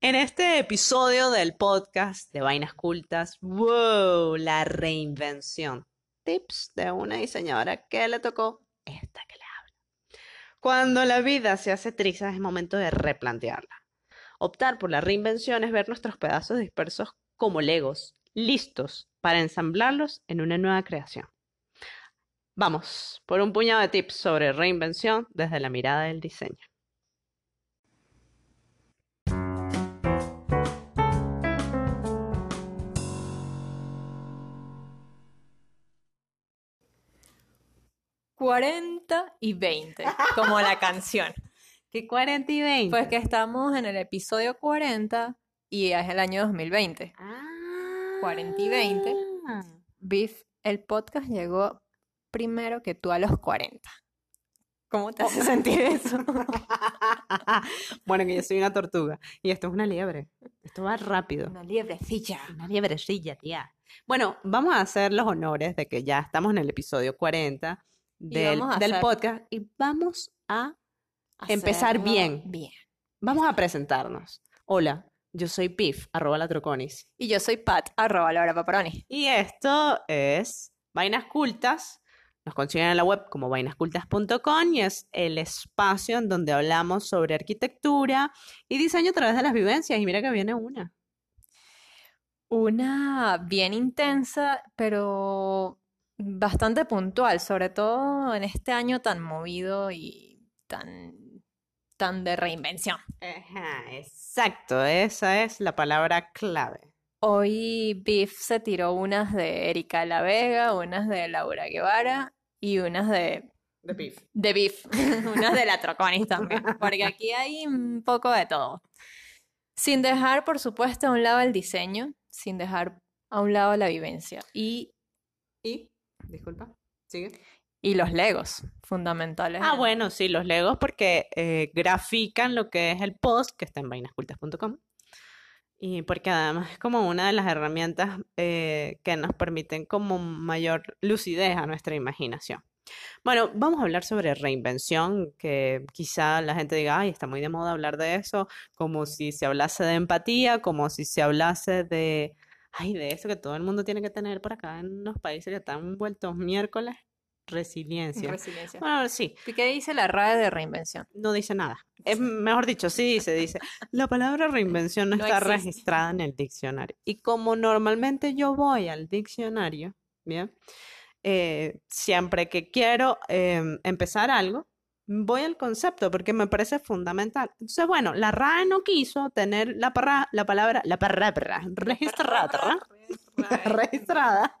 En este episodio del podcast de Vainas Cultas, wow, la reinvención. Tips de una diseñadora que le tocó esta que le habla. Cuando la vida se hace triza es momento de replantearla. Optar por la reinvención es ver nuestros pedazos dispersos como legos, listos para ensamblarlos en una nueva creación. Vamos, por un puñado de tips sobre reinvención desde la mirada del diseño. Cuarenta y 20, como la canción. ¿Qué 40 y 20? Pues que estamos en el episodio 40 y es el año 2020. Ah. 40 y 20. Biff, el podcast llegó primero que tú a los 40. ¿Cómo te hace sentir eso? bueno, que yo soy una tortuga y esto es una liebre. Esto va rápido. Una liebrecilla. Una liebrecilla, tía. Bueno, vamos a hacer los honores de que ya estamos en el episodio 40 del, hacer- podcast y vamos a Empezar bien. Bien. vamos a presentarnos. Hola, yo soy Pif, arroba la troconis. Y yo soy Pat, arroba Laura Paparoni. Y esto es Vainas Cultas. Nos consiguen en la web como vainascultas.com y es el espacio en donde hablamos sobre arquitectura y diseño a través de las vivencias. Y mira que viene una. Una bien intensa, pero bastante puntual, sobre todo en este año tan movido y tan, tan de reinvención. Ajá, exacto, esa es la palabra clave. Hoy Biff se tiró unas de Erika La Vega, unas de Laura Guevara y unas de, De Pif. de Biff, unas de la Troconis también, porque aquí hay un poco de todo. Sin dejar, por supuesto, a un lado el diseño, sin dejar a un lado la vivencia y, Y, disculpa, sigue. y los legos fundamentales. Ah, en- bueno, sí, los legos porque eh, grafican lo que es el post que está en vainascultas.com. Y porque además es como una de las herramientas eh, que nos permiten como mayor lucidez a nuestra imaginación. Bueno, vamos a hablar sobre reinvención, que quizá la gente diga, ay, está muy de moda hablar de eso, como si se hablase de empatía, como si se hablase de, ay, de eso que todo el mundo tiene que tener por acá en los países que están vueltos miércoles, resiliencia. Resiliencia. Bueno, sí, ¿Y ¿Qué dice la RAE de reinvención? no dice nada. Es mejor dicho, sí dice, dice. La palabra reinvención no No está existe. registrada en el diccionario. Y como normalmente yo voy al diccionario, ¿bien? Eh, siempre que quiero em, empezar algo, voy al concepto porque me parece fundamental. Entonces, bueno, la RAE no quiso tener la, parra- la palabra, la palabra registrada, registrada.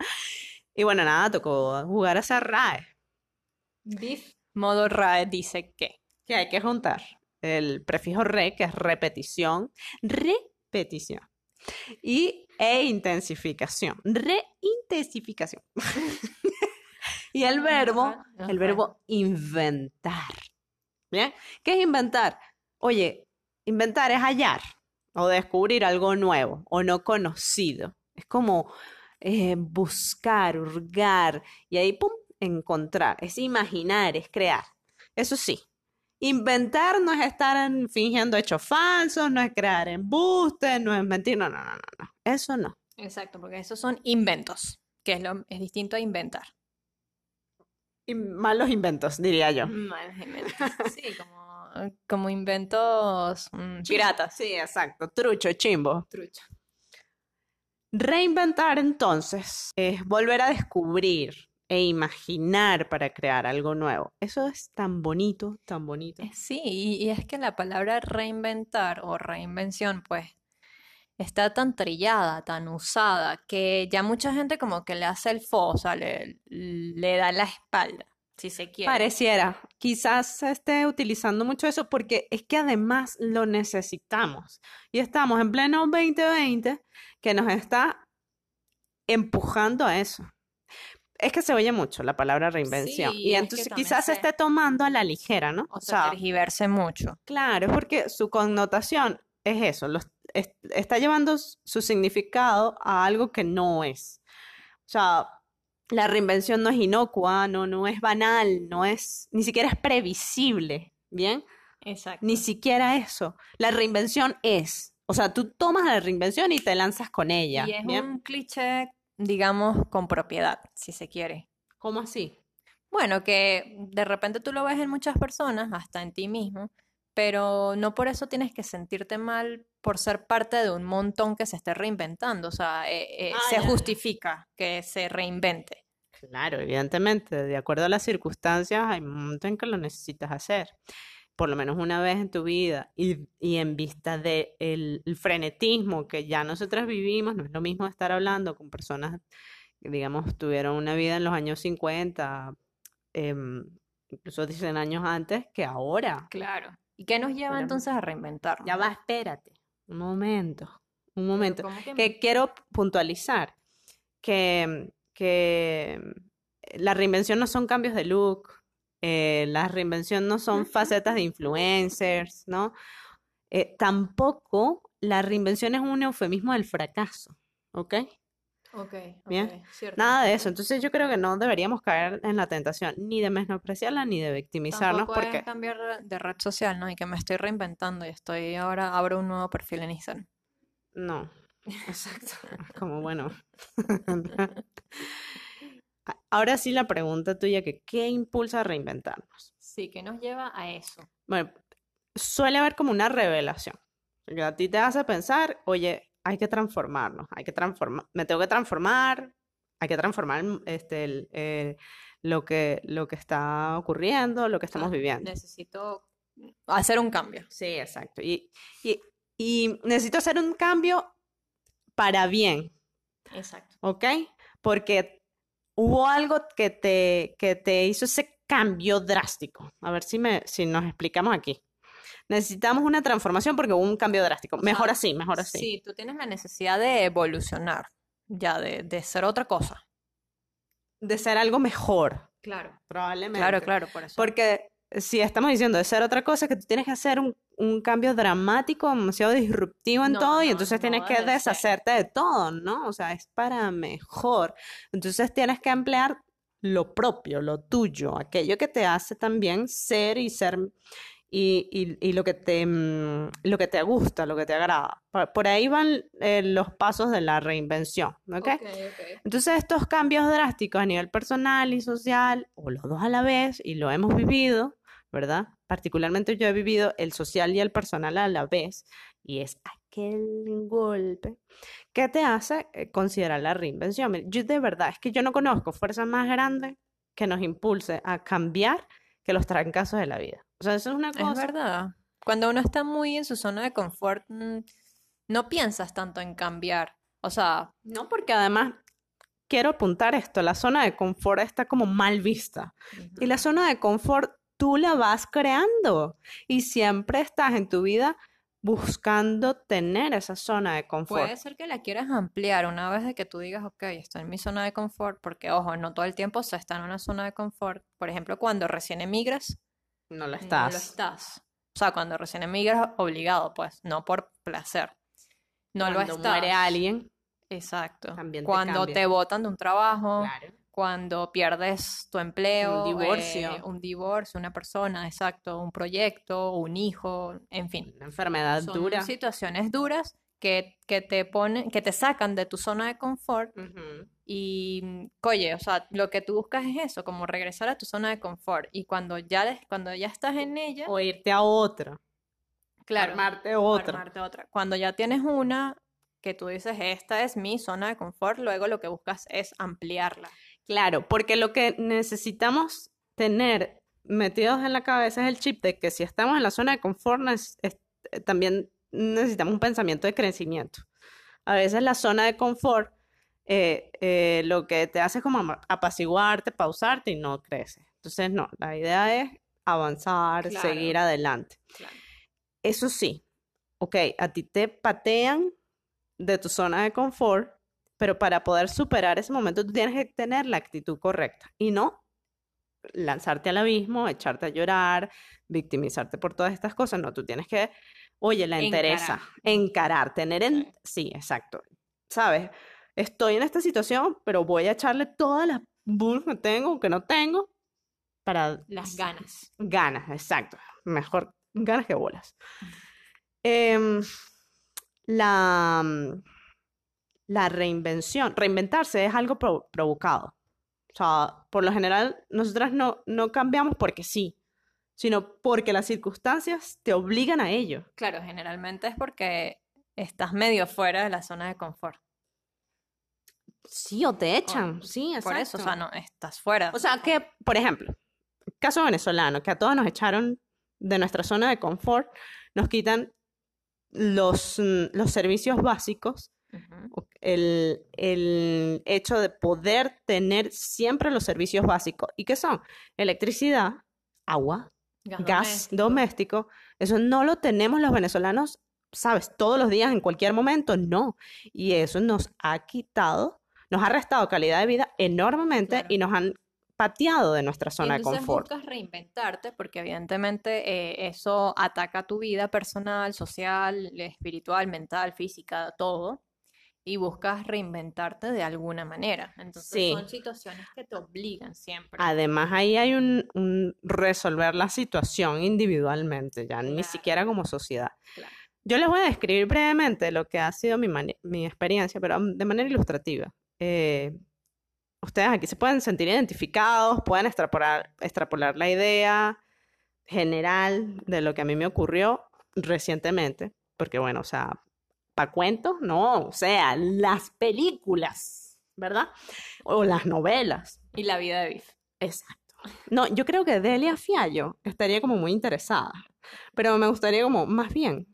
Y bueno, nada, tocó jugar a esa RAE. Biff, modo RAE dice que. que hay que juntar el prefijo re, que es repetición, repetición, y e intensificación, reintensificación. y el verbo, el verbo inventar. ¿Bien? ¿Qué es inventar? Oye, inventar es hallar o descubrir algo nuevo o no conocido. Es como eh, buscar, hurgar y ahí, ¡pum!, encontrar. Es imaginar, es crear. Eso sí, inventar no es estar en- fingiendo hechos falsos, no es crear embustes, no es mentir, no, no, no, no, no. Eso no. Exacto, porque esos son inventos, que es, lo, es distinto a inventar. Y malos inventos, diría yo. Malos inventos. Sí, como, como inventos mm, piratas. Sí, exacto. Trucho, chimbo. Trucha. Reinventar entonces es volver a descubrir e imaginar para crear algo nuevo. Eso es tan bonito, tan bonito. Eh, Sí, y, y es que la palabra reinventar o reinvención, pues, está tan trillada, tan usada, que ya mucha gente como que le hace el fo, o sea, le, le da la espalda, si se quiere. Pareciera, quizás se esté utilizando mucho eso porque es que además lo necesitamos. Y estamos en pleno 2020 que nos está empujando a eso. Es que se oye mucho la palabra reinvención. Sí, y es que entonces quizás se esté tomando a la ligera, ¿no? O O se sea, tergiverse mucho. Claro, es porque su connotación es eso, los- es- está llevando su significado a algo que no es. O sea, la reinvención no es inocua, no, no es banal, no es, ni siquiera es previsible, ¿bien? Exacto. Ni siquiera eso. La reinvención es, O sea, tú tomas la reinvención y te lanzas con ella. Y es ¿bien? un cliché, digamos, con propiedad, si se quiere. ¿Cómo así? Bueno, que de repente tú lo ves en muchas personas, hasta en ti mismo, pero no por eso tienes que sentirte mal por ser parte de un montón que se esté reinventando. O sea, eh, eh, Ah, se ya. justifica que se reinvente. Claro, evidentemente, de acuerdo a las circunstancias, hay un momento en que lo necesitas hacer, por lo menos una vez en tu vida, y, y en vista del el frenetismo que ya nosotras vivimos, no es lo mismo estar hablando con personas que, digamos, tuvieron una vida en los años 50, em, incluso dicen años antes, que ahora. Claro. ¿Y qué nos lleva entonces a reinventarnos? Ya va, espérate, un momento, un momento. ¿Cómo que- quiero puntualizar que, que la reinvención no son cambios de look, eh, la reinvención no son facetas de influencers, ¿no? Eh, tampoco la reinvención es un eufemismo del fracaso, ¿ok? Ok, Bien. cierto. Nada de eso. Entonces yo creo que no deberíamos caer en la tentación ni de menospreciarla ni de victimizarnos Tampoco porque cambiar de- red social, ¿no? Y que me estoy reinventando y estoy ahora abro un nuevo perfil en Instagram. No, exacto. Como bueno. Ahora sí la pregunta tuya que ¿qué impulsa a reinventarnos? Sí, ¿qué nos lleva a eso? Bueno, suele haber como una revelación. Que a ti te hace pensar, oye, hay que transformarnos, hay que transformar, me tengo que transformar, hay que transformar el- este, el, eh, lo que, lo que está ocurriendo, lo que estamos Ah, viviendo. Necesito hacer un cambio. Sí, exacto. Y, y, y necesito hacer un cambio para bien, Exacto. ¿ok? Porque hubo algo que te, que te hizo ese cambio drástico. A ver si, me, si nos explicamos aquí. Necesitamos una transformación porque hubo un cambio drástico. Mejor así, mejor así. Sí, tú tienes la necesidad de evolucionar, ya de, de ser otra cosa. De ser algo mejor, Claro. probablemente. Claro, claro, por eso. Porque si estamos diciendo de ser otra cosa, que tú tienes que hacer un, un cambio dramático, demasiado disruptivo en No, todo, y entonces no tienes que deshacerte de todo, ¿no? O sea, es para mejor. Entonces tienes que emplear lo propio, lo tuyo, aquello que te hace también ser y ser y, y- y lo que te mm, lo que te gusta, lo que te agrada. Por, por ahí van eh, los pasos de la reinvención, ¿ok? Ok, ok. Entonces estos cambios drásticos a nivel personal y social, o los dos a la vez, y lo hemos vivido, ¿verdad? Particularmente yo he vivido el social y el personal a la vez, y es aquel golpe que te hace eh, considerar la reinvención. Yo de verdad, es que yo no conozco fuerza más grande que nos impulse a cambiar que los trancazos de la vida. O sea, eso es una Es cosa. verdad. Cuando uno está muy en su zona de confort, mm, no piensas tanto en cambiar. O sea, No, porque además quiero apuntar esto, la zona de confort está como mal vista. Y la zona de confort tú la vas creando y siempre estás en tu vida buscando tener esa zona de confort. Puede ser que la quieras ampliar una vez de que tú digas, ok, estoy en mi zona de confort, porque ojo, no todo el tiempo se está en una zona de confort. Por ejemplo, cuando recién emigras, No lo no estás. lo estás. O sea, cuando recién emigras, obligado, pues, no por placer. No lo Cuando estás. muere alguien, Exacto. También te Cuando cambia. te botan de un trabajo, claro. cuando pierdes tu empleo, divorcio. eh, un divorcio, una persona, exacto, un proyecto, un hijo, en fin. Una enfermedad Son dura. situaciones duras que, que te ponen, que te sacan de tu zona de confort y, mm, oye, o sea, lo que tú buscas es eso, como regresar a tu zona de confort y cuando ya, cuando ya estás en ella, O irte a otra. claro, Armarte otra. armarte otra. Cuando ya tienes una que tú dices, esta es mi zona de confort, luego lo que buscas es ampliarla. Claro, porque lo que necesitamos tener metidos en la cabeza es el chip de que si estamos en la zona de confort, es- eh, también necesitamos un pensamiento de crecimiento. A veces la zona de confort eh, eh, lo que te hace es como apaciguarte, pausarte y no creces. Entonces, no, la idea es avanzar, Claro. seguir adelante. Eso sí, ok, a ti te patean de tu zona de confort, pero para poder superar ese momento tú tienes que tener la actitud correcta y no lanzarte al abismo, echarte a llorar, victimizarte por todas estas cosas. No, tú tienes que, oye, la interesa, Encarar. tener en... Sí, exacto. ¿Sabes? Estoy en esta situación, pero voy a echarle todas las bulls que tengo, que no tengo, para Las ganas. Ganas, exacto. Mejor ganas que bolas. Em, la, mm, la reinvención. Reinventarse es algo pro- provocado. O sea, por lo general, nosotras no, no cambiamos porque sí, sino porque las circunstancias te obligan a ello. Claro, generalmente es porque estás medio fuera de la zona de confort. Sí, o te echan, sí, Por eso, o sea, exacto. no, estás fuera. O sea, que, por ejemplo, caso venezolano, que a todos nos echaron de nuestra zona de confort, nos quitan los, mm, los servicios básicos, el, el hecho de poder tener siempre los servicios básicos. ¿Y qué son? Electricidad, agua, gas doméstico. Eso no lo tenemos los venezolanos, ¿sabes? Todos los días, en cualquier momento, no. Y eso nos ha quitado, nos ha restado calidad de vida enormemente Claro. y nos han pateado de nuestra zona de entonces confort. buscas reinventarte porque evidentemente eh, eso ataca tu vida personal, social, espiritual, mental, física, todo. Y buscas reinventarte de alguna manera. Entonces Sí. son situaciones que te obligan siempre. Además, ahí hay un, un resolver la situación individualmente, ya ni Claro. siquiera como sociedad. Claro. Yo les voy a describir brevemente lo que ha sido mi, mi experiencia, pero de manera ilustrativa. Eh, ustedes aquí se pueden sentir identificados, pueden extrapolar, extrapolar la idea general de lo que a mí me ocurrió recientemente, porque bueno, o sea, ¿para cuentos? No, o sea, las películas, ¿verdad? O las novelas. Y la vida de Biff. Exacto. No, yo creo que Delia Fiallo estaría como muy interesada, pero me gustaría como más bien,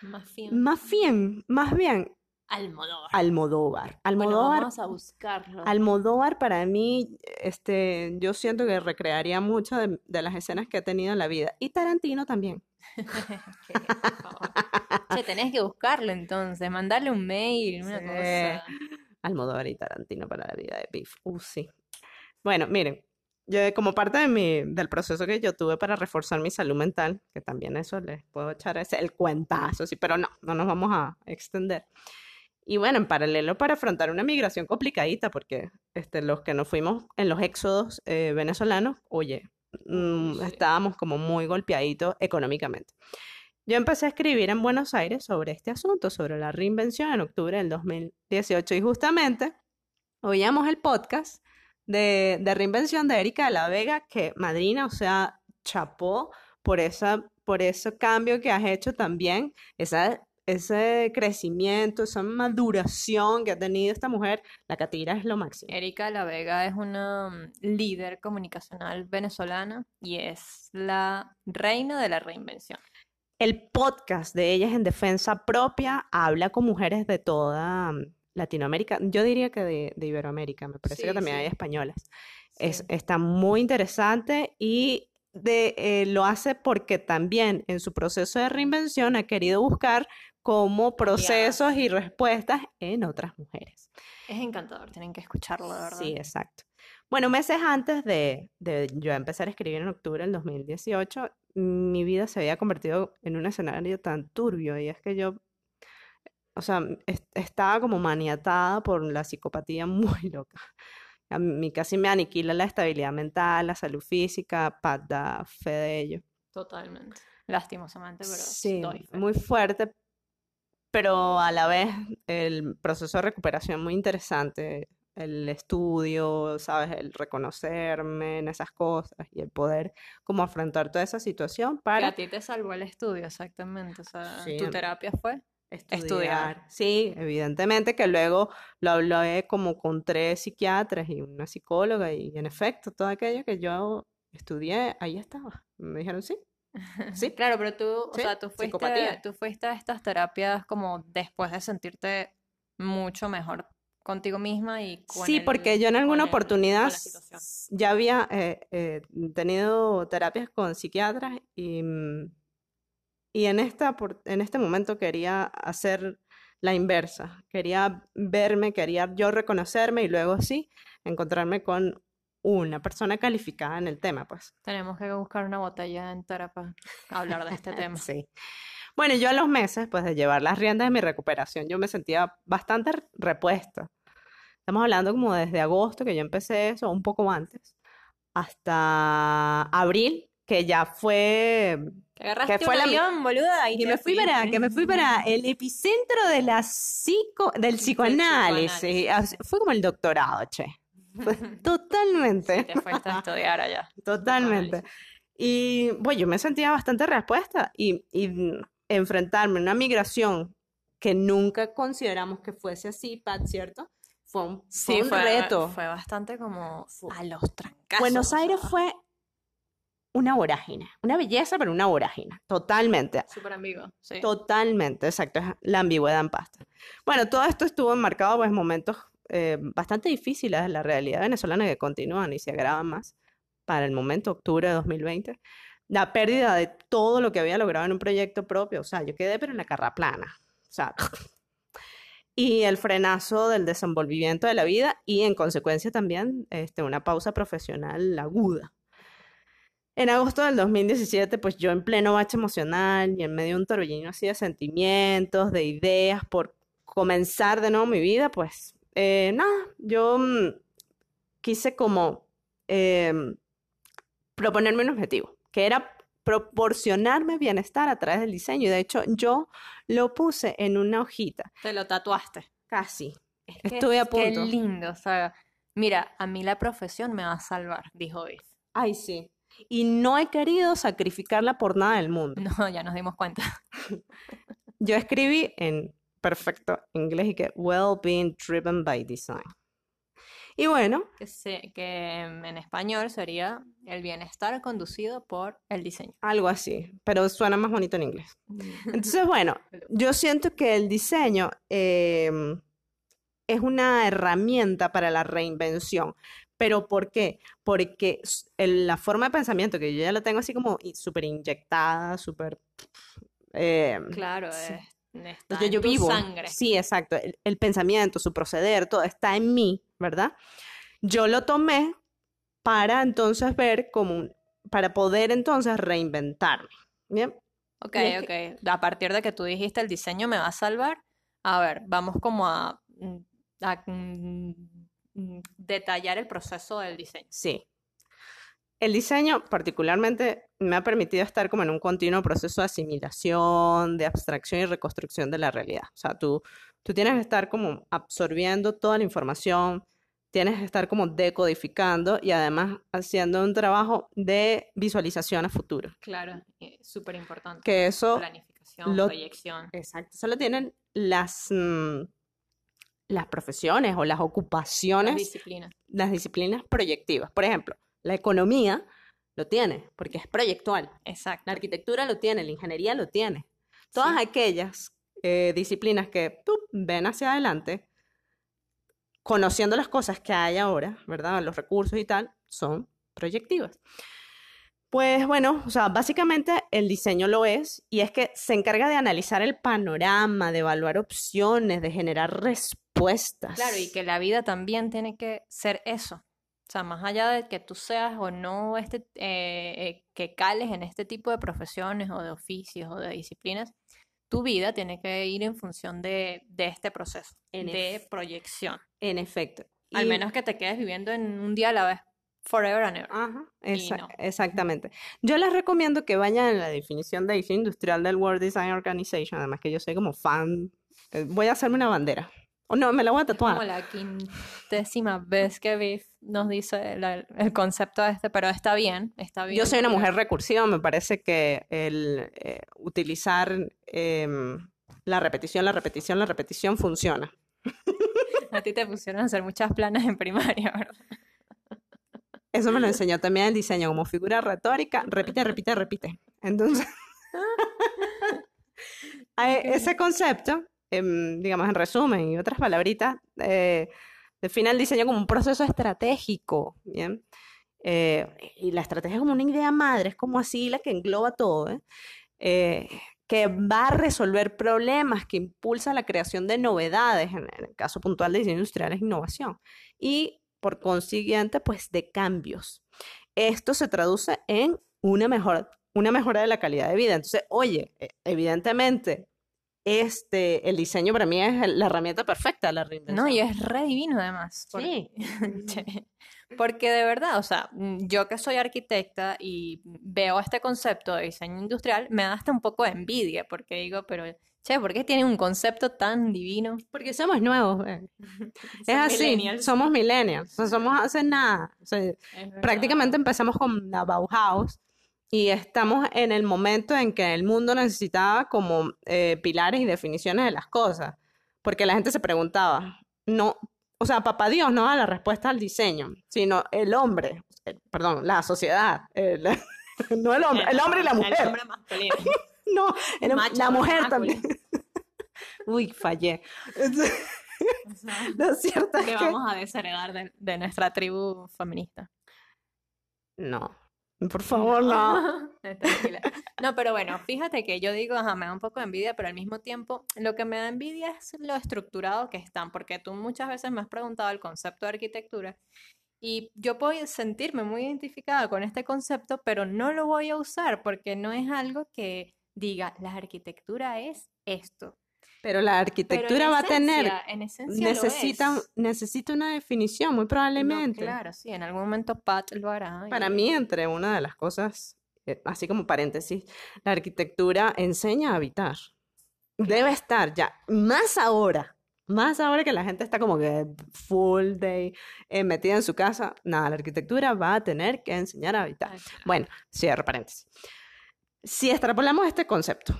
Más fin. más bien, más bien Almodóvar. Almodóvar. Bueno, Almodóvar, vamos a buscarlo. Almodóvar para mí, este, yo siento que recrearía muchas de, de las escenas que ha tenido en la vida. Y Tarantino también. Che, tenés que buscarlo entonces, mandarle un mail, una Sí. cosa. Almodóvar y Tarantino para la vida de Beef. Uh, sí. Bueno, miren, yo como parte de mi, del proceso que yo tuve para reforzar mi salud mental, que también eso les puedo echar ese, el cuentazo, sí, pero no, no nos vamos a extender. Y bueno, en paralelo para afrontar una migración complicadita, porque este, los que nos fuimos en los éxodos eh, venezolanos, oye, mm, sí. estábamos como muy golpeaditos económicamente. Yo empecé a escribir en Buenos Aires sobre este asunto, sobre la reinvención en octubre del 2018 y justamente oíamos el podcast de, de reinvención de Erika de la Vega, que madrina, o sea, chapó por, esa, por ese cambio que has hecho también, esa, ese crecimiento, esa maduración que ha tenido esta mujer. La Catira es lo máximo. Erika La Vega es una mm, líder comunicacional venezolana y es la reina de la reinvención. El podcast de ellas en defensa propia habla con mujeres de toda mm, Latinoamérica, yo diría que de, de Iberoamérica, me parece que Sí, también sí. hay españolas. Es, Sí. está muy interesante y de, eh, lo hace porque también en su proceso de reinvención ha querido buscar como procesos y respuestas en otras mujeres. Es encantador, tienen que escucharlo, de verdad. Sí, exacto. Bueno, meses antes de, de yo empezar a escribir en octubre del 2018, mi vida se había convertido en un escenario tan turbio y es que yo, o sea, es- estaba como maniatada por la psicopatía muy loca. A mí casi me aniquila la estabilidad mental, la salud física, Pat da fe de ello. Totalmente. Lastimosamente, pero Sí, doy fe. muy fuerte, pero a la vez el proceso de recuperación muy interesante, el estudio, ¿sabes? El reconocerme en esas cosas y el poder como afrontar toda esa situación Que para a ti te salvó el estudio, exactamente. O sea, Sí, tu mí- terapia fue estudiar. estudiar. Sí, evidentemente que luego lo hablé como con tres psiquiatras y una psicóloga y en efecto todo aquello que yo estudié, ahí estaba. Me dijeron sí. Sí. Claro, pero tú, o sea, tú fuiste, tú fuiste a estas terapias como después de sentirte mucho mejor contigo misma y con Sí, el- porque yo en alguna el- oportunidad ya había eh, eh, tenido terapias con psiquiatras y, mm, y en, esta, en este momento quería hacer la inversa. Quería verme, quería yo reconocerme y luego sí encontrarme con una persona calificada en el tema, pues. Tenemos que buscar una botella entera para hablar de este tema. Sí. Bueno, yo a los meses, pues, de llevar las riendas de mi recuperación, yo me sentía bastante repuesta. Estamos hablando como desde agosto, que yo empecé eso, un poco antes, hasta abril, que ya fue Que agarraste que fue un la- avión, boluda, y que te me fui para que me fui para el epicentro de la psico del psicoanálisis. psicoanálisis. Fue como el doctorado, che. Totalmente. Te fuiste a estudiar allá. Totalmente. Y bueno, yo me sentía bastante respuesta y, y enfrentarme a una migración que nunca consideramos que fuese así, Pat, ¿cierto? Fue un, fue Sí, un fue, reto. fue bastante como a los trancazos. Buenos Aires fue una vorágine, una belleza, pero una vorágine, totalmente. Súper ambiguo, sí. Totalmente, exacto, la ambigüedad en pasta. Bueno, todo esto estuvo enmarcado pues momentos eh, bastante difíciles de la realidad venezolana que continúan y se agravan más para el momento, octubre de 2020. La pérdida de todo lo que había logrado en un proyecto propio, o sea, yo quedé pero en la carra plana, o sea, y el frenazo del desenvolvimiento de la vida y en consecuencia también este, una pausa profesional aguda. En agosto del 2017, pues yo en pleno bache emocional y en medio de un torbellino así de sentimientos, de ideas por comenzar de nuevo mi vida, pues eh, nada, yo mm, quise como em, proponerme un objetivo, que era proporcionarme bienestar a través del diseño. Y de hecho, yo lo puse en una hojita, Te lo tatuaste. casi. Es que- Estuve a Qué punto. lindo, o sea, mira, a mí la profesión me va a salvar, dijo Biff. Ay, sí. Y no he querido sacrificarla por nada del mundo. No, ya nos dimos cuenta. Yo escribí en perfecto inglés y que well being driven by design. Y bueno, Que, se- que en español sería el bienestar conducido por el diseño. algo así, pero suena más bonito en inglés. Entonces, bueno, yo siento que el diseño em, es una herramienta para la reinvención. ¿Pero por qué? Porque el- la forma de pensamiento que yo ya la tengo así como súper inyectada, súper... em, Claro, Sí. es, está Entonces en yo tu vivo. sangre. Sí, exacto. El, el pensamiento, su proceder, todo está en mí, ¿verdad? Yo lo tomé para entonces ver como un- para poder entonces reinventarme. Bien. Ok, ok. A partir de que tú dijiste el diseño me va a salvar, a ver, vamos como a, mm, a, mm, mm, detallar el proceso del diseño. Sí. El diseño particularmente me ha permitido estar como en un continuo proceso de asimilación, de abstracción y reconstrucción de la realidad. O sea, tú, tú tienes que estar como absorbiendo toda la información, tienes que estar como decodificando y además haciendo un trabajo de visualización a futuro. Claro, súper importante. Que eso, Planificación, lo- proyección. exacto, eso lo tienen las, mm, las profesiones o las Las ocupaciones disciplinas. las disciplinas proyectivas. Por ejemplo, la economía lo tiene, porque es proyectual. Exacto. La arquitectura lo tiene, la ingeniería lo tiene. Todas Sí. aquellas eh, disciplinas que ven hacia adelante, conociendo las cosas que hay ahora, ¿verdad? Los recursos y tal, son proyectivas. Pues bueno, o sea, básicamente el diseño lo es, y es que se encarga de analizar el panorama, de evaluar opciones, de generar respuestas. Claro, y que la vida también tiene que ser eso. O sea, más allá de que tú seas o no este, eh, eh, que cales en este tipo de profesiones o de oficios o de disciplinas, tu vida tiene que ir en función de, de este proceso En de proyección. En efecto. Al Y- menos que te quedes viviendo en un día a la vez, forever and ever. Ajá, exa- no. exactamente. Yo les recomiendo que vayan en la definición de diseño industrial del World Design Organization, además que yo soy como fan, eh, voy a hacerme una bandera. O no, me la voy a Como tatuar. la quintésima vez que Biff nos dice la- el concepto este, pero está bien, está bien. Yo soy una mujer recursiva, me parece que el eh, utilizar em, la repetición, la repetición, la repetición funciona. A ti te pusieron a hacer muchas planas en primaria, ¿verdad? Eso me lo enseñó también el diseño como figura retórica, repite, repite, repite. Entonces, a- Ok. ese concepto, em, digamos en resumen y otras palabritas, eh, define el diseño como un proceso estratégico, ¿bien? Eh, y la estrategia es como una idea madre, es como así la que engloba todo, ¿eh? Eh, que va a resolver problemas, que impulsa la creación de novedades, en, en el caso puntual de diseño industrial es innovación, y por consiguiente, pues de cambios. Esto se traduce en una mejor, una mejora de la calidad de vida. Entonces, oye, e- evidentemente, este, el diseño para mí es la herramienta perfecta, la reinvención. No, y es re divino además. Sí. Porque de verdad, o sea, mm, yo que soy arquitecta y veo este concepto de diseño industrial, me da hasta un poco de envidia, porque digo, pero, che, ¿por qué tienen un concepto tan divino? Porque somos nuevos. eh. Es así, millennials. somos millennials, o sea, somos hace nada. O sea, prácticamente empezamos con la Bauhaus y estamos en el momento en que el mundo necesitaba como eh, pilares y definiciones de las cosas, porque la gente se preguntaba, no, o sea, papá Dios no da la respuesta al diseño, sino el hombre, eh, perdón, la sociedad, el- no el hombre, el hombre y la El mujer, hombre masculino. no, el- Macho la mujer también. Uy, fallé. O sea, Lo cierto es que que vamos a desheredar de, de nuestra tribu feminista. no, por favor, no. Tranquila. No, pero bueno, fíjate que yo digo, ajá, me da un poco de envidia, pero al mismo tiempo lo que me da envidia es lo estructurado que están, porque tú muchas veces me has preguntado el concepto de arquitectura y yo puedo sentirme muy identificada con este concepto, pero no lo voy a usar porque no es algo que diga, la arquitectura es esto. Pero la Pero arquitectura va a tener esencia- en esencia lo necesita, es. necesita una definición, muy No, probablemente. claro, sí, en algún momento Pat lo hará. Para y- mí, entre una de las cosas, eh, así como paréntesis, la arquitectura enseña a habitar. Debe estar ya, más ahora, más ahora que la gente está como que full day eh, metida en su casa, nada, la arquitectura va a tener que enseñar a habitar. Bueno, cierro paréntesis. Si extrapolamos este concepto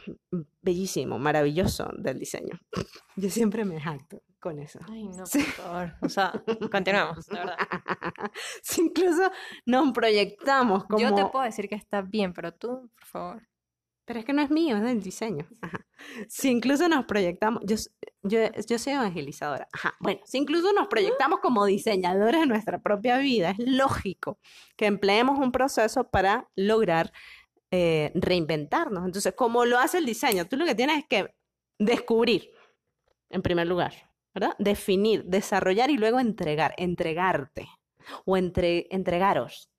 bellísimo, maravilloso del diseño, yo siempre me jacto con eso. Ay, no, por Sí. favor. O sea, continuemos, de verdad. Si incluso nos proyectamos como... Yo te puedo decir que está bien, pero tú, por favor. Pero es que no es mío, es del diseño. Ajá. Si incluso nos proyectamos, yo, yo, yo soy evangelizadora. Ajá. Bueno, si incluso nos proyectamos como diseñadores de nuestra propia vida, es lógico que empleemos un proceso para lograr eh, reinventarnos. Entonces, como lo hace el diseño, tú lo que tienes es que descubrir, en primer lugar, ¿verdad? Definir, desarrollar y luego entregar, entregarte o entre, entregaros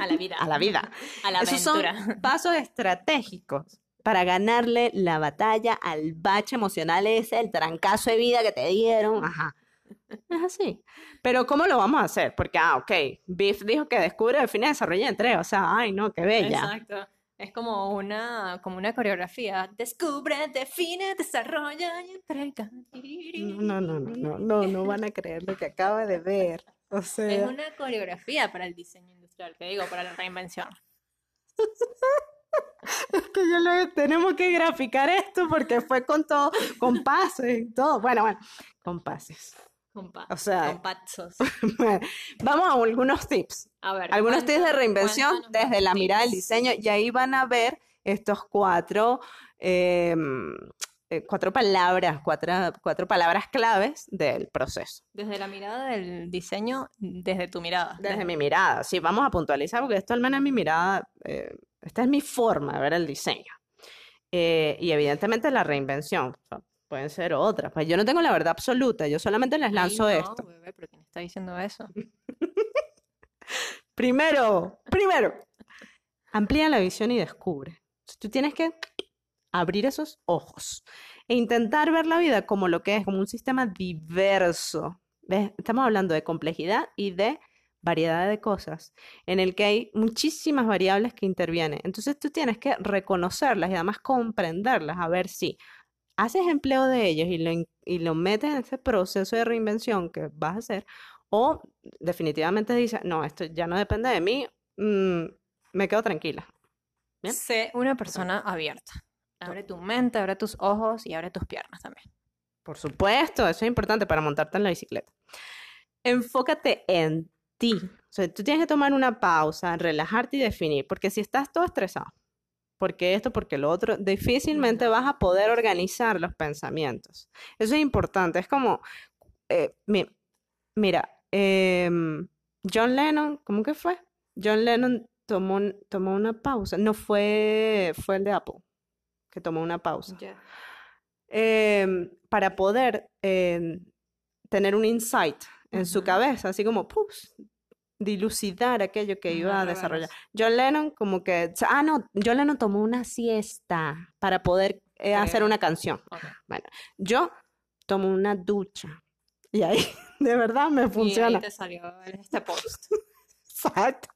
A la vida. a la vida. A la Esos son pasos estratégicos para ganarle la batalla al bache emocional ese, el trancazo de vida que te dieron. Ajá. Es así. Pero ¿cómo lo vamos a hacer? Porque, ah, ok, Biff dijo que descubre, define, desarrolla y entrega. O sea, ay, no, qué bella. Exacto. Es como una, como una coreografía. Descubre, define, desarrolla y entrega. No, no, no, no, no, no van a creer lo que acaba de ver. O Es sea, una coreografía para el diseño industrial, que digo, para la reinvención. que ya lo tenemos que graficar esto porque fue con todo, con pases y todo. Bueno, bueno, con pases. Con, pa- O sea, con vamos a algunos tips. A ver, Algunos tips de reinvención desde la mirada del tips. diseño y ahí van a ver estos cuatro, eh, eh, cuatro palabras, cuatro, cuatro palabras claves del proceso. Desde la mirada del diseño, desde tu mirada. Desde mi mirada, sí, vamos a puntualizar porque esto al menos es mi mirada, eh, esta es mi forma de ver el diseño. Eh, y evidentemente la reinvención, o sea, pueden ser otras. Pues yo no tengo la verdad absoluta, yo solamente les Ay, lanzo no, esto. bebé, ¿pero quién está diciendo eso? Primero, primero, amplía la visión y descubre. Tú tienes que abrir esos ojos e intentar ver la vida como lo que es, como un sistema diverso. ¿Ves? Estamos hablando de complejidad y de variedad de cosas, en el que hay muchísimas variables que intervienen. Entonces tú tienes que reconocerlas y además comprenderlas, a ver si haces empleo de ellos y lo, y lo metes en ese proceso de reinvención que vas a hacer, o definitivamente dices, no, esto ya no depende de mí, mm, me quedo tranquila. Bien. Sé una persona abierta. Abre tu mente, abre tus ojos y abre tus piernas también. Por supuesto, eso es importante para montarte en la bicicleta. Enfócate en ti. O sea, tú tienes que tomar una pausa, relajarte y definir, porque si estás todo estresado, porque esto, porque lo otro, difícilmente vas a poder organizar los pensamientos. Eso es importante. Es como, eh, mi- mira, em, John Lennon, ¿cómo que fue? John Lennon tomó, un- tomó una pausa. No fue, fue el de Apple, que tomó una pausa em, para poder em, tener un insight en su cabeza, así como, puf, dilucidar aquello que iba a desarrollar. John Lennon como que, ah, no, John Lennon tomó una siesta para poder eh, hacer una canción. Ok. Yo tomo una ducha Y ahí, de verdad, me Y ahí funciona. te salió este post. Exacto.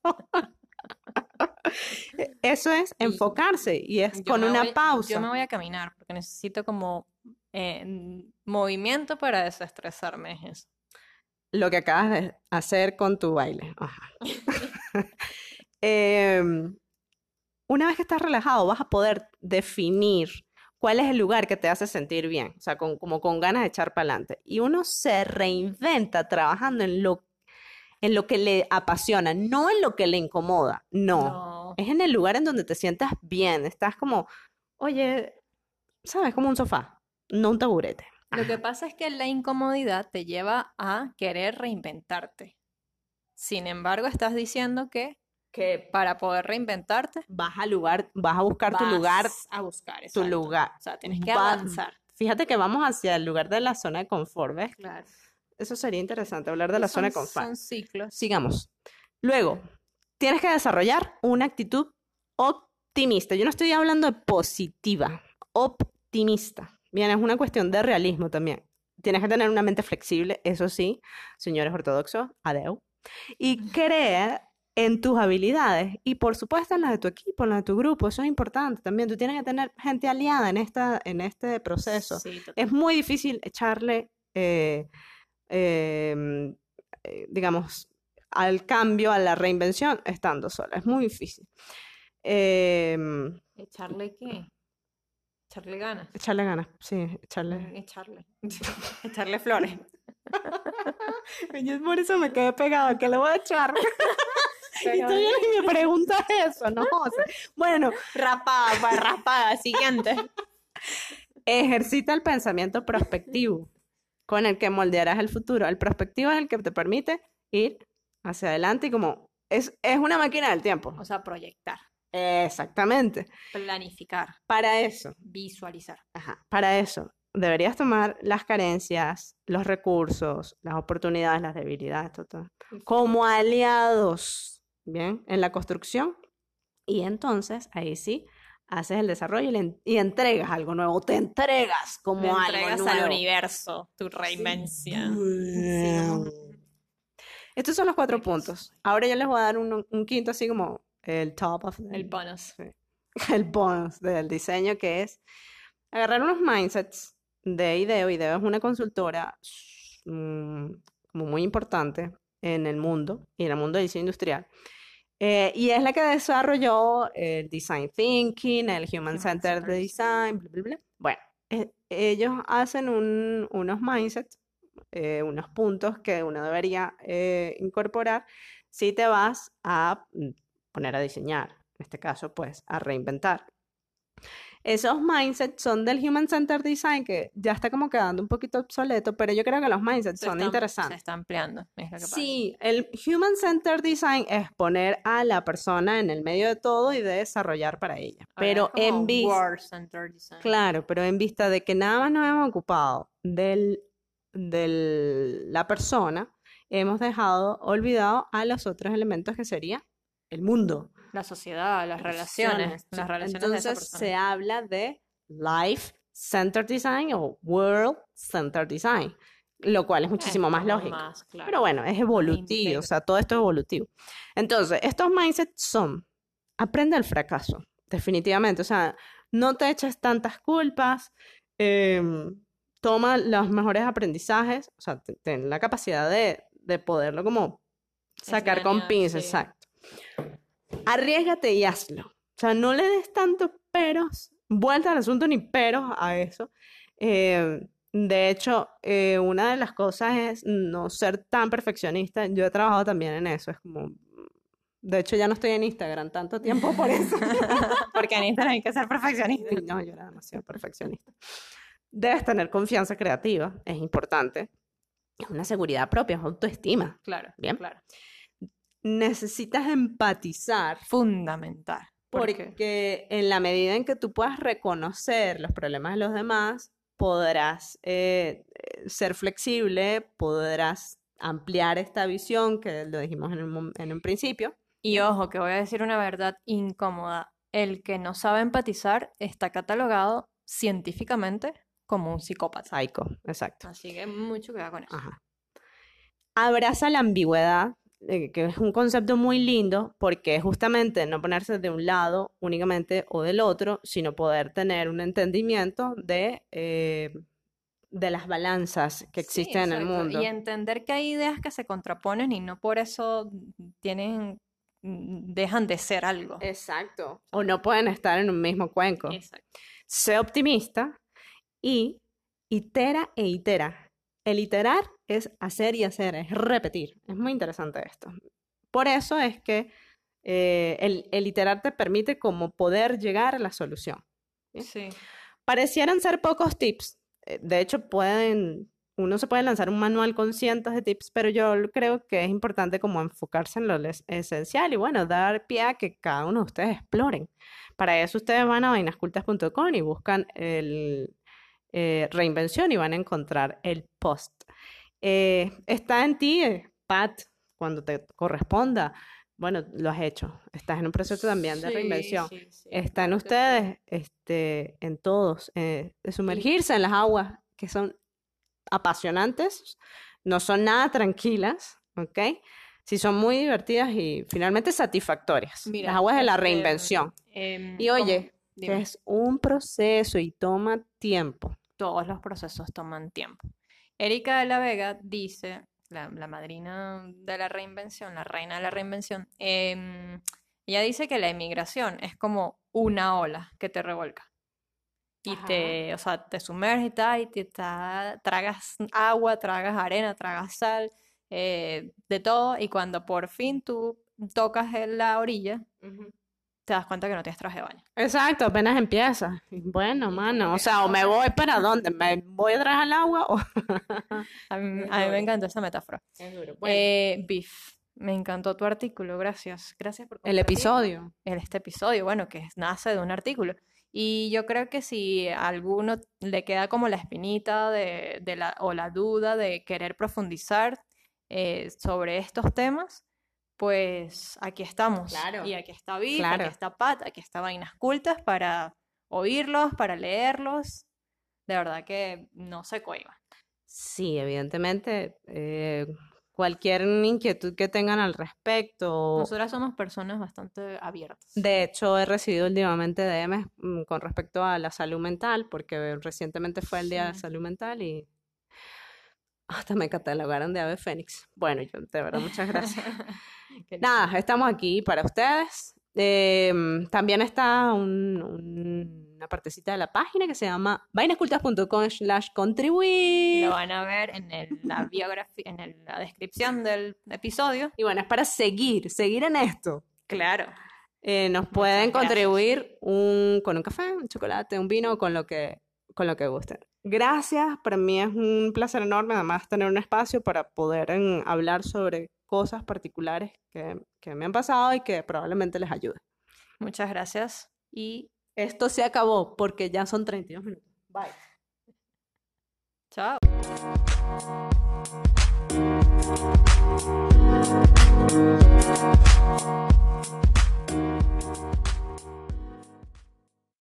Eso es enfocarse y es con una voy- pausa. Yo me voy a caminar porque necesito como eh, movimiento para desestresarme. es eso. Lo que acabas de hacer con tu baile. Ajá. Em, una vez que estás relajado, vas a poder definir cuál es el lugar que te hace sentir bien, o sea, con, como con ganas de echar para adelante. Y uno se reinventa trabajando en lo, en lo que le apasiona, no en lo que le incomoda, no. No. Es en el lugar en donde te sientas bien, estás como, oye, ¿sabes? Como un sofá, no un taburete. Lo que pasa es que la incomodidad te lleva a querer reinventarte. Sin embargo, estás diciendo que Que para poder reinventarte, vas a lugar, vas a buscar tu lugar, a buscar tu lugar. O sea, tienes que Va- avanzar. Fíjate que vamos hacia el lugar de la zona de confort, ¿ves? Claro. Eso sería interesante, hablar de la zona de confort. son ciclos. Sigamos. Luego, tienes que desarrollar una actitud optimista. Yo no estoy hablando de positiva, optimista. Bien, es una cuestión de realismo también. Tienes que tener una mente flexible, eso sí, señores ortodoxos, adeu. Y creer en tus habilidades y por supuesto en las de tu equipo, en las de tu grupo, eso es importante también. Tú tienes que tener gente aliada en, esta, en este proceso. Sí. Es muy difícil echarle, eh, em, eh, digamos, al cambio, a la reinvención, estando sola. Es muy difícil. Em, ¿Echarle qué? Echarle ganas. echarle ganas, sí, echarle. Mm, Echarle. Echarle flores. Yo por eso me quedé pegada, que le voy a echar. y tú y me preguntas eso, ¿no? O sea, bueno, Rapada, rapada. Siguiente. ejercita el pensamiento prospectivo con el que moldearás el futuro. El prospectivo es el que te permite ir hacia adelante y como es, es una máquina del tiempo. O sea, proyectar, Exactamente. planificar, Para eso, visualizar. ajá, para eso, deberías tomar las carencias, los recursos, las oportunidades, las debilidades, todo, todo, como aliados, ¿bien? En la construcción. Y entonces, ahí sí, haces el desarrollo y, le en- y entregas algo nuevo. Te entregas como algo entregas al universo tu reinvención. Estos son los cuatro puntos. Ahora yo les voy a dar un, un quinto así como el top of the- El bonus. el bonus del diseño, que es agarrar unos mindsets de IDEO. IDEO es una consultora mm, como muy importante en el mundo y en el mundo del diseño industrial. Eh, y es la que desarrolló el Design Thinking, el Human Centered Design, bla, bla, bla. Bueno, eh, ellos hacen un- unos mindsets, eh, unos puntos que uno debería eh, incorporar si te vas a poner a diseñar, en este caso, pues, a reinventar. Esos mindsets son del Human Centered Design, que ya está como quedando un poquito obsoleto, pero yo creo que los mindsets Se son interesantes. Se está ampliando, es lo que pasa. Sí, el Human Centered Design es poner a la persona en el medio de todo y de desarrollar para ella. Ahora Pero en vista, claro, pero en vista de que nada más nos hemos ocupado del, de la persona, hemos dejado olvidado a los otros elementos que sería el mundo. La sociedad, las relaciones, las relaciones de esa Entonces persona. se habla de Life Centered Design o World Centered Design, lo cual es muchísimo más lógico. más, claro. Pero bueno, es evolutivo, o sea, todo esto es evolutivo. Entonces, estos mindsets son, aprende el fracaso, definitivamente. O sea, no te eches tantas culpas, em, toma los mejores aprendizajes, o sea, te- ten la capacidad de, de poderlo como sacar con pinzas, sí. exacto. Arriesgate y hazlo. O sea, no le des tantos peros, vuelta al asunto ni peros a eso. Eh, de hecho, eh, una de las cosas es no ser tan perfeccionista. Yo he trabajado también en eso. Es como, de hecho, ya no estoy en Instagram tanto tiempo por eso. Porque en Instagram hay que ser perfeccionista. No, yo era demasiado perfeccionista. Debes tener confianza creativa, es importante. Es una seguridad propia, es autoestima. Claro, Bien. claro. Necesitas empatizar Fundamental. Porque porque en la medida en que tú puedas reconocer los problemas de los demás, podrás eh, ser flexible, podrás ampliar esta visión, que lo dijimos en un, mom- en un principio. Y ojo, que voy a decir una verdad incómoda. El que no sabe empatizar está catalogado científicamente como un psicópata. Psycho, exacto. Así que mucho cuidado con eso. Ajá. Abraza la ambigüedad, eh, que es un concepto muy lindo porque es justamente no ponerse de un lado únicamente o del otro, sino poder tener un entendimiento de, eh, de las balanzas que Sí, existen en el mundo. Y entender que hay ideas que se contraponen y no por eso tienen, mm, dejan de ser algo. Exacto. O no pueden estar en un mismo cuenco. Exacto. Sé optimista y itera e itera. El iterar es hacer y hacer, es repetir. Es muy interesante esto. Por eso es que eh, el, el iterar te permite como poder llegar a la solución. ¿sí? Sí. Parecieran ser pocos tips. eh, De hecho, pueden, uno se puede lanzar un manual con cientos de tips, pero yo creo que es importante como enfocarse en lo esencial y bueno, dar pie a que cada uno de ustedes exploren. Para eso ustedes van a vainascultas.com y buscan el eh, reinvención y van a encontrar el post. Eh, está en ti, eh, Pat, cuando te corresponda. Bueno, lo has hecho. Estás en un proceso también de Sí, reinvención. sí, sí, Está en ustedes, este, en todos, eh, de sumergirse en las aguas que son apasionantes, no son nada tranquilas, ¿ok? Sí son muy divertidas y finalmente satisfactorias. Mira, Las aguas de la este, reinvención, em, Y oye, es un proceso y toma tiempo. todos los procesos toman tiempo. Erika de la Vega dice, la, la madrina de la reinvención, la reina de la reinvención, em, ella dice que la emigración es como una ola que te revuelca. Y Ajá. te, o sea, te sumerge y tal, y te ta- tragas agua, tragas arena, tragas sal, eh, de todo, y cuando por fin tú tocas en la orilla, te das cuenta que no tienes traje de baño. Exacto, apenas empieza. Bueno, mano, o sea, o me voy para dónde, me voy atrás al agua o... A mí, a mí me encantó esa metáfora. Es duro. Eh, Beef, me encantó tu artículo, gracias. Gracias por el episodio. El- este episodio, bueno, que nace de un artículo. Y yo creo que si a alguno le queda como la espinita de, de la, o la duda de querer profundizar eh, sobre estos temas, pues aquí estamos. Claro. Y aquí está Beef, Claro. aquí está Pat, aquí está Vainas Cultas para oírlos, para leerlos. De verdad que no se cohiban. Sí, evidentemente, eh, cualquier inquietud que tengan al respecto. Nosotras somos personas bastante abiertas. De hecho, he recibido últimamente DMs mm, con respecto a la salud mental, porque recientemente fue el Día de. Salud Mental y hasta me catalogaron de ave fénix. Bueno, yo de verdad, muchas gracias. Nada, estamos aquí para ustedes. Em, también está un- un- una partecita de la página que se llama vainascultas.com slash contribuir. Lo van a ver en el- la biografía, en el- la descripción del episodio. Y bueno, es para seguir, seguir en esto. Claro. Eh, nos pueden gracias. contribuir un, con un café, un chocolate, un vino, con lo que, con lo que gusten. Gracias, para mí es un placer enorme además tener un espacio para poder em, hablar sobre cosas particulares que, me han pasado y que probablemente les ayude. Muchas gracias. Y esto se acabó porque ya son 32 minutos. Bye. Chao.